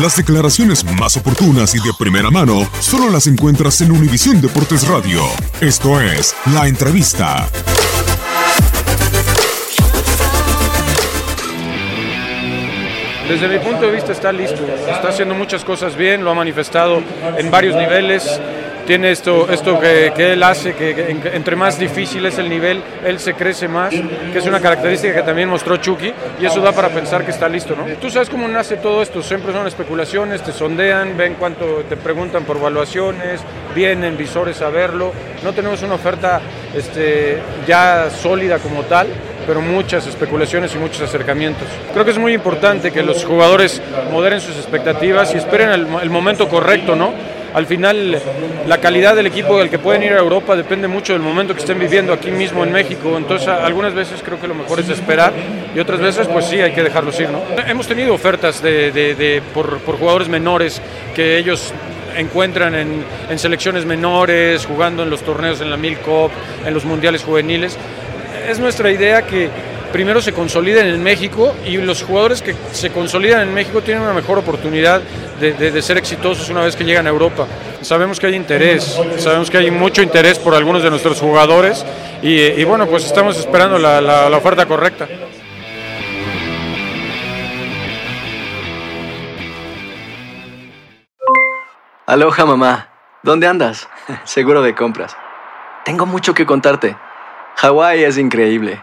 Las declaraciones más oportunas y de primera mano solo las encuentras en Univisión Deportes Radio. Esto es La Entrevista. Desde mi punto de vista está listo, está haciendo muchas cosas bien, lo ha manifestado en varios niveles, tiene esto, esto que, que él hace, que, que en- entre más difícil es el nivel, él se crece más, que es una característica que también mostró Chucky, y eso da para pensar que está listo, ¿no? Tú sabes cómo nace todo esto, siempre son especulaciones, te sondean, ven cuánto te preguntan por evaluaciones, vienen visores a verlo, no tenemos una oferta este, ya sólida como tal, pero muchas especulaciones y muchos acercamientos. Creo que es muy importante que los jugadores moderen sus expectativas y esperen el, el momento correcto, ¿no? Al final, la calidad del equipo del que pueden ir a Europa depende mucho del momento que estén viviendo aquí mismo en México. Entonces, algunas veces creo que lo mejor es esperar y otras veces, pues sí, hay que dejarlos ir, ¿no? Hemos tenido ofertas de, por jugadores menores que ellos encuentran en, en selecciones menores, jugando en los torneos en la Mil Cup, en los mundiales juveniles es nuestra idea que primero se consoliden en México y los jugadores que se consolidan en México tienen una mejor oportunidad de, ser exitosos una vez que llegan a Europa. Sabemos que hay interés, sabemos que hay mucho interés por algunos de nuestros jugadores y, y bueno, pues estamos esperando la, la- la oferta correcta. Aloha mamá, ¿dónde andas? Seguro de compras. Tengo mucho que contarte. Hawái es increíble.